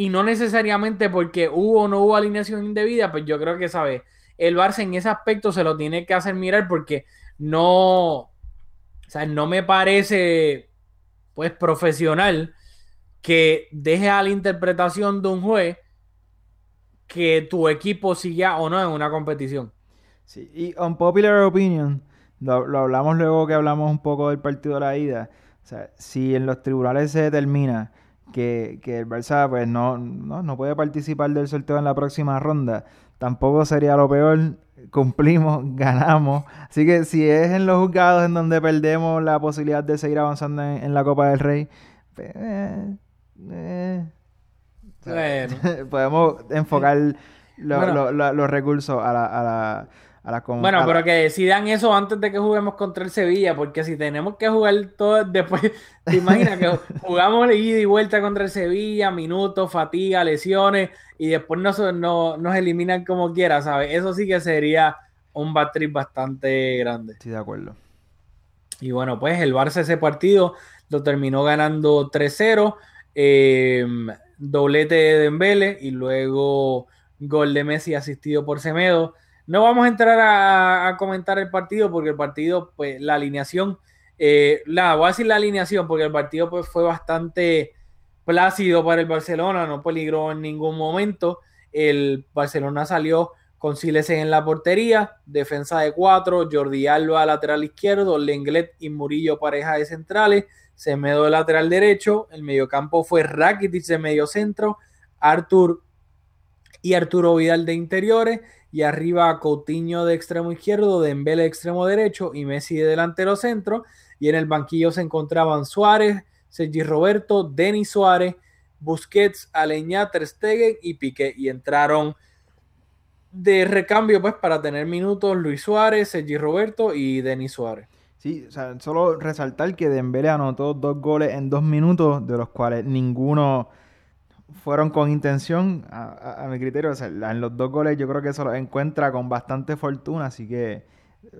y no necesariamente porque hubo o no hubo alineación indebida, pues yo creo que, ¿sabes? El Barça en ese aspecto se lo tiene que hacer mirar porque no, o sea, no me parece, pues, profesional que deje a la interpretación de un juez que tu equipo siga o no en una competición. Sí, y unpopular opinion, lo, lo hablamos luego que hablamos un poco del partido de la ida. O sea, si en los tribunales se determina que, que el Barça pues no, no, no puede participar del sorteo en la próxima ronda, tampoco sería lo peor. Cumplimos, ganamos. Así que si es en los juzgados en donde perdemos la posibilidad de seguir avanzando en, en la Copa del Rey, pues, eh, eh, Bueno. podemos enfocar lo- Bueno. lo- lo- los recursos a la, a la, a la com- Bueno, a la- pero que decidan eso antes de que juguemos contra el Sevilla, porque si tenemos que jugar todo después, te imaginas que jugamos ida y vuelta contra el Sevilla, minutos, fatiga, lesiones, y después nos, no- nos eliminan como quiera, ¿sabes? Eso sí que sería un bad trip bastante grande. Sí, de acuerdo. Y bueno, pues el Barça ese partido lo terminó ganando 3-0, eh, doblete de Dembele y luego gol de Messi asistido por Semedo. No vamos a entrar a, comentar el partido porque el partido, pues la alineación, eh, la, voy a decir la alineación porque el partido pues fue bastante plácido para el Barcelona, no peligró en ningún momento. El Barcelona salió con Silesen en la portería, defensa de cuatro, Jordi Alba lateral izquierdo, Lenglet y Murillo pareja de centrales, Semedo de lateral derecho, el mediocampo fue Rakitic de medio centro, Artur y Arturo Vidal de interiores, y arriba Coutinho de extremo izquierdo, Dembele de extremo derecho y Messi de delantero centro, y en el banquillo se encontraban Suárez, Sergi Roberto, Denis Suárez, Busquets, Aleñá, Ter y Piqué, y entraron de recambio pues para tener minutos Luis Suárez, Sergi Roberto y Denis Suárez. Sí, solo resaltar que Dembélé anotó dos goles en dos minutos, de los cuales ninguno fueron con intención, a, a- a mi criterio. O sea, en los dos goles yo creo que eso lo encuentra con bastante fortuna, así que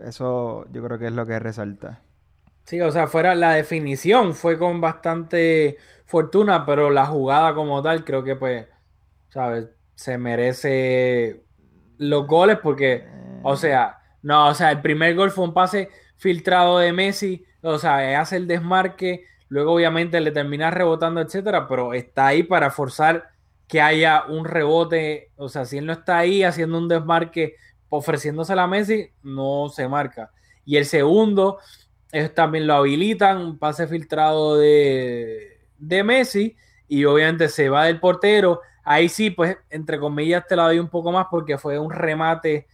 eso yo creo que es lo que resalta. Sí, o sea, fuera la definición fue con bastante fortuna, pero la jugada como tal creo que pues, ¿sabes? Se merece los goles porque, o sea, no, o sea, el primer gol fue un pase filtrado de Messi, o sea, hace el desmarque, luego obviamente le termina rebotando, etcétera, pero está ahí para forzar que haya un rebote, o sea, si él no está ahí haciendo un desmarque, ofreciéndose a Messi, no se marca. Y el segundo, también lo habilitan, un pase filtrado de, de Messi, y obviamente se va del portero. Ahí sí, pues, entre comillas, te la doy un poco más porque fue un remate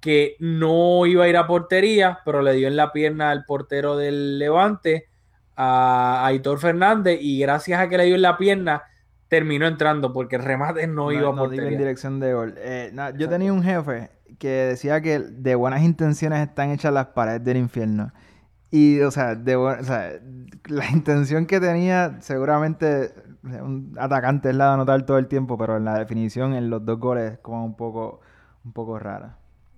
que no iba a ir a portería, pero le dio en la pierna al portero del Levante, a Aitor Fernández, y gracias a que le dio en la pierna, terminó entrando, porque el remate no, iba a no portería. en dirección de gol. Eh, yo tenía un jefe que decía que de buenas intenciones están hechas las paredes del infierno. Y, o sea, de o sea, la intención que tenía, seguramente un atacante es la de anotar todo el tiempo, pero en la definición, en los dos goles, es como un poco, un poco rara.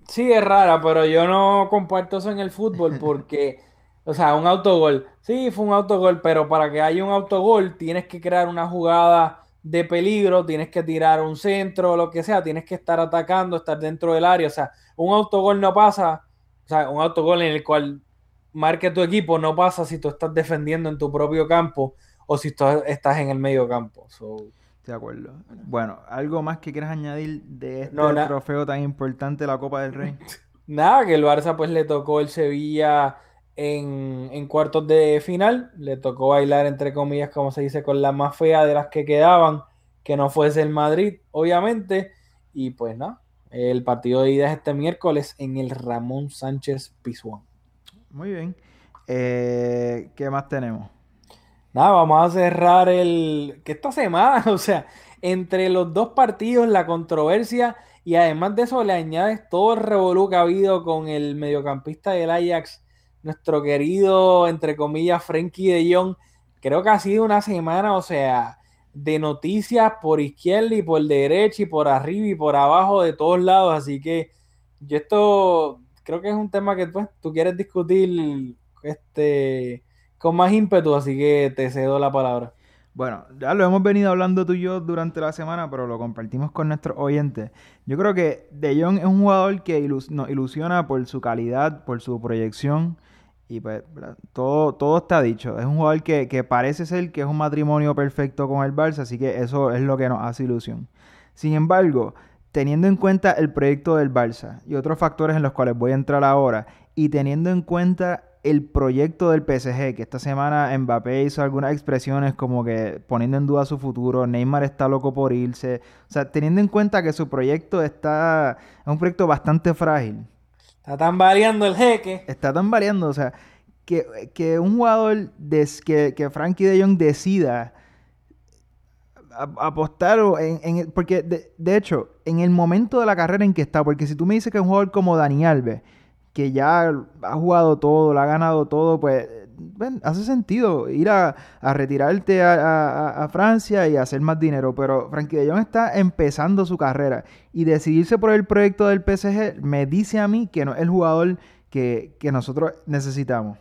Sí, es rara, pero yo no comparto eso en el fútbol porque, o sea, un autogol, sí, fue un autogol, pero para que haya un autogol tienes que crear una jugada de peligro, tienes que tirar un centro, lo que sea, tienes que estar atacando, estar dentro del área, o sea, un autogol no pasa, o sea, un autogol en el cual marque tu equipo no pasa si tú estás defendiendo en tu propio campo o si tú estás en el medio campo. So, De acuerdo. Bueno, ¿algo más que quieras añadir de este No, trofeo tan importante, la Copa del Rey? Nada, que el Barça pues le tocó el Sevilla en, en cuartos de final, le tocó bailar entre comillas, como se dice, con la más fea de las que quedaban, que no fuese el Madrid, obviamente, y pues nada, el partido de ida es este miércoles en el Ramón Sánchez Pizjuán. Muy bien. Eh, ¿qué más tenemos? Nada, vamos a cerrar el. que esta semana, o sea, entre los dos partidos, la controversia, y además de eso le añades todo el revolú que ha habido con el mediocampista del Ajax, nuestro querido, entre comillas, Frenkie de Jong. Creo que ha sido una semana, o sea, de noticias por izquierda y por derecha y por arriba y por abajo, de todos lados. Así que yo esto creo que es un tema que pues, tú quieres discutir este, con más ímpetu, así que te cedo la palabra. Bueno, ya lo hemos venido hablando tú y yo durante la semana, pero lo compartimos con nuestros oyentes. Yo creo que De Jong es un jugador que ilus- nos ilusiona por su calidad, por su proyección. Y pues todo, todo está dicho. Es un jugador que, que parece ser que es un matrimonio perfecto con el Barça, así que eso es lo que nos hace ilusión. Sin embargo, teniendo en cuenta el proyecto del Barça y otros factores en los cuales voy a entrar ahora, y teniendo en cuenta el proyecto del PSG, que esta semana Mbappé hizo algunas expresiones como que poniendo en duda su futuro, Neymar está loco por irse, o sea, teniendo en cuenta que su proyecto está, es un proyecto bastante frágil, Está tan variando el jeque. está tan variando, o sea, que, que un jugador, que, que Frankie de Jong decida apostar en, en porque de, de hecho, en el momento de la carrera en que está, porque si tú me dices que un jugador como Dani Alves, que ya ha jugado todo, lo ha ganado todo, pues hace sentido ir a, retirarte a Francia y hacer más dinero, pero Frankie de Jong está empezando su carrera y decidirse por el proyecto del PSG me dice a mí que no es el jugador que, que nosotros necesitamos.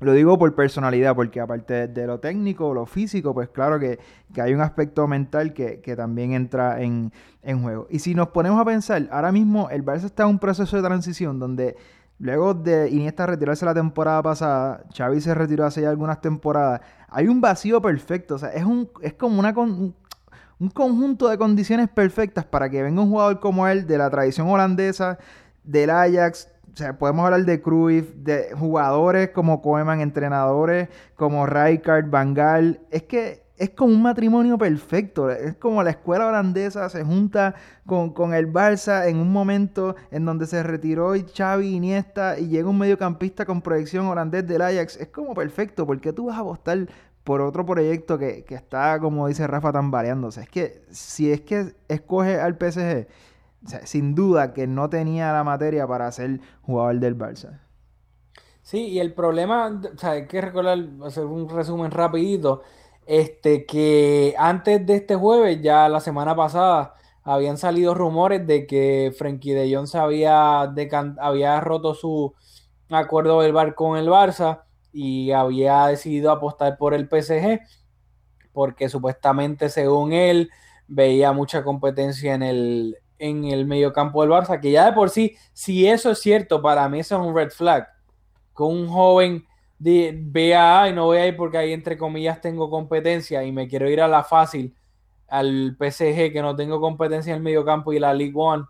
Lo digo por personalidad, porque aparte de lo técnico, lo físico, pues claro que, que hay un aspecto mental que, que también entra en, en juego. Y si nos ponemos a pensar, ahora mismo el Barça está en un proceso de transición donde luego de Iniesta retirarse la temporada pasada, Xavi se retiró hace ya algunas temporadas, hay un vacío perfecto, o sea, es, un, es como una un conjunto de condiciones perfectas para que venga un jugador como él de la tradición holandesa, del Ajax, o sea, podemos hablar de Cruyff, de jugadores como Koeman, entrenadores como Rijkaard, Van Gaal. Es que es como un matrimonio perfecto. Es como la escuela holandesa se junta con, con el Barça en un momento en donde se retiró Xavi, Iniesta y llega un mediocampista con proyección holandés del Ajax. Es como perfecto. porque tú vas a apostar por otro proyecto que, que está, como dice Rafa, tambaleándose? Es que si es que escoge al PSG, sin duda que no tenía la materia para ser jugador del Barça. Sí, y el problema, o sea, hay que recordar, hacer un resumen rapidito, este, que antes de este jueves, ya la semana pasada, habían salido rumores de que Frenkie de Jong se había, había roto su acuerdo verbal con el Barça y había decidido apostar por el PSG porque supuestamente según él veía mucha competencia en el, en el del Barça, que ya de por sí, si eso es cierto, para mí eso es un red flag. Con un joven de, vea, y no voy a ir porque ahí entre comillas tengo competencia y me quiero ir a la fácil, al PSG que no tengo competencia en el mediocampo y la League One.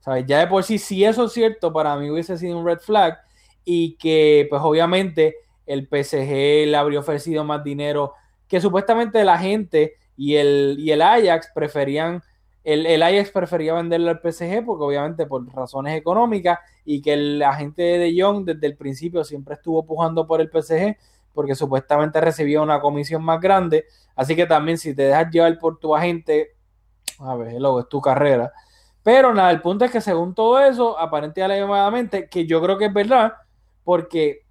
¿Sabes? Ya de por sí, si eso es cierto, para mí hubiese sido un red flag y que pues obviamente el PSG le habría ofrecido más dinero que supuestamente la gente y el, y el Ajax preferían, el, el Ajax prefería venderle al PSG porque obviamente por razones económicas y que el agente de Jong desde el principio siempre estuvo pujando por el PSG porque supuestamente recibía una comisión más grande. Así que también si te dejas llevar por tu agente, a ver, luego es tu carrera. Pero nada, el punto es que según todo eso, aparentemente, que yo creo que es verdad, porque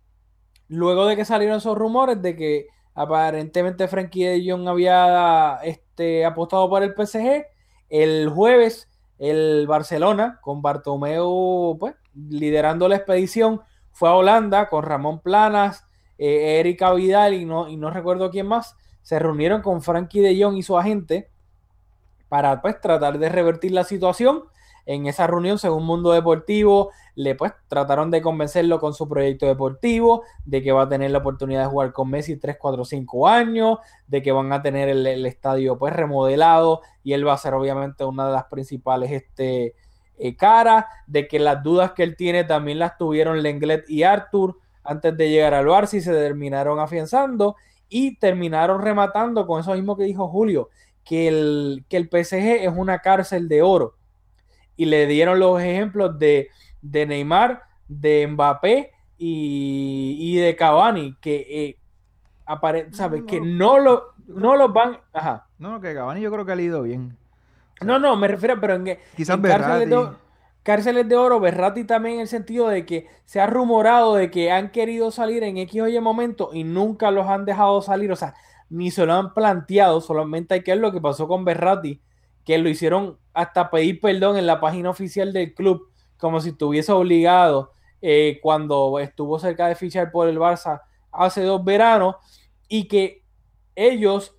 luego de que salieron esos rumores de que aparentemente Frankie de Jong había este, apostado por el PSG, el jueves el Barcelona con Bartomeu pues, liderando la expedición fue a Holanda con Ramón Planas, eh, Erika Vidal y no, y no recuerdo quién más, se reunieron con Frankie de Jong y su agente para pues tratar de revertir la situación en esa reunión, según Mundo Deportivo, le pues trataron de convencerlo con su proyecto deportivo, de que va a tener la oportunidad de jugar con Messi 3, 4, 5 años, de que van a tener el, estadio pues remodelado y él va a ser obviamente una de las principales este, eh, caras, de que las dudas que él tiene también las tuvieron Lenglet y Arthur antes de llegar al Barça y se terminaron afianzando y terminaron rematando con eso mismo que dijo Julio, que el, que el PSG es una cárcel de oro y le dieron los ejemplos de, de Neymar, de Mbappé y, de Cavani, que eh, ¿sabes? que no lo, no los van. Ajá. No, que Cavani yo creo que ha ido bien. no, no, me refiero, pero en, quizás cárceles, de, cárceles de oro, Berrati también en el sentido de que se ha rumorado de que han querido salir en X o Y momento y nunca los han dejado salir, o sea, ni se lo han planteado, solamente hay que ver lo que pasó con Berrati, que lo hicieron hasta pedir perdón en la página oficial del club, como si estuviese obligado eh, cuando estuvo cerca de fichar por el Barça hace dos veranos, y que ellos,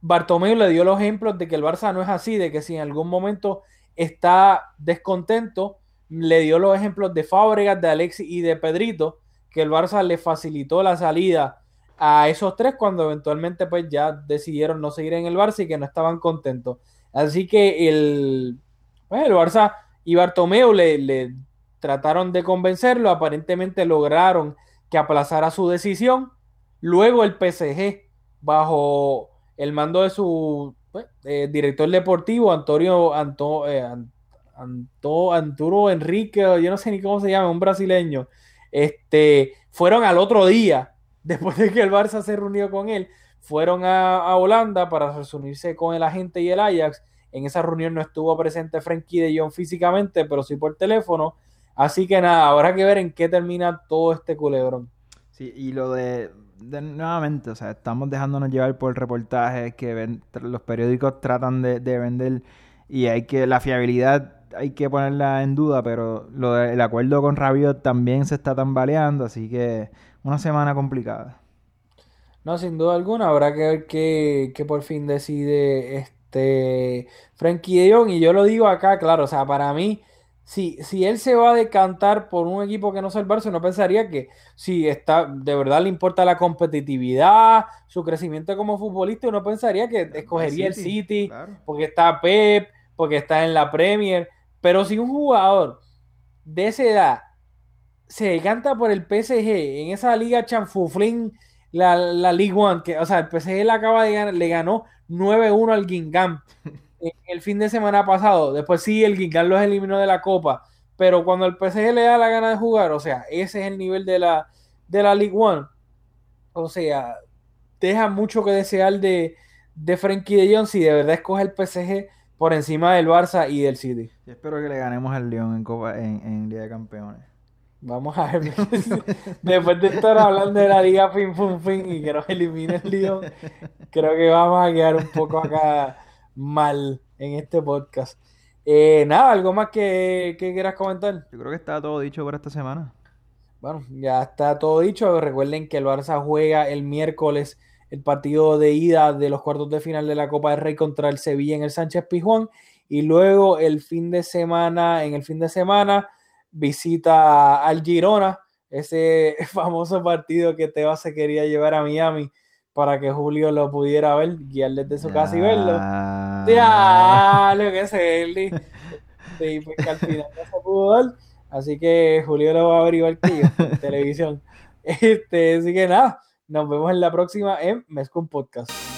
Bartomeu le dio los ejemplos de que el Barça no es así, de que si en algún momento está descontento, le dio los ejemplos de Fábregas, de Alexis y de Pedrito, que el Barça le facilitó la salida a esos tres cuando eventualmente pues ya decidieron no seguir en el Barça y que no estaban contentos. Así que el, el Barça y Bartomeu le, trataron de convencerlo, aparentemente lograron que aplazara su decisión. Luego el PSG, bajo el mando de su pues, eh, director deportivo, Antonio Anto, eh, Anturo Enrique, yo no sé ni cómo se llama, un brasileño, este, fueron al otro día, después de que el Barça se reunió con él, fueron a, Holanda para reunirse con el agente y el Ajax. En esa reunión no estuvo presente Frankie de Jong físicamente, pero sí por teléfono. Así que nada, habrá que ver en qué termina todo este culebrón. Sí, y lo de, nuevamente, o sea, estamos dejándonos llevar por reportajes que los periódicos tratan de, vender y hay que, la fiabilidad hay que ponerla en duda, pero lo el acuerdo con Rabiot también se está tambaleando, así que una semana complicada. No, sin duda alguna, habrá que ver qué, por fin decide este Frankie de Jong. Y yo lo digo acá, claro, o sea, para mí, si, si él se va a decantar por un equipo que no sea el Barça, no pensaría que si está, de verdad le importa la competitividad, su crecimiento como futbolista, uno pensaría que escogería el City, porque está Pep, porque está en la Premier. Pero si un jugador de esa edad se decanta por el PSG en esa liga chanfuflín la, la League One, que, o sea, el PSG le acaba de ganar, le ganó 9-1 al Guingamp el fin de semana pasado. Después sí, el Guingamp los eliminó de la Copa, pero cuando el PSG le da la gana de jugar, o sea, ese es el nivel de la, de la League One. O sea, deja mucho que desear de, de Frankie de Jong si de verdad escoge el PSG por encima del Barça y del City. espero que le ganemos al León en Copa en, en Liga de Campeones. Vamos a ver. Después de estar hablando de la liga fin, fin, fin y que nos elimine el lío, creo que vamos a quedar un poco acá mal en este podcast. Eh, nada, ¿algo más que, que, quieras comentar? Yo creo que está todo dicho por esta semana. bueno, ya está todo dicho. Recuerden que el Barça juega el miércoles el partido de ida de los cuartos de final de la Copa del Rey contra el Sevilla en el Sánchez Pizjuán y luego el fin de semana, en el fin de semana, visita al Girona, ese famoso partido que Teba se quería llevar a Miami para que Julio lo pudiera ver, guiar desde su casa y verlo. Ya, lo que es él. Sí, pues que al final no se pudo dar. Así que Julio lo va a ver igual que yo en televisión. Este, así que nada, nos vemos en la próxima en Mezcum Podcast.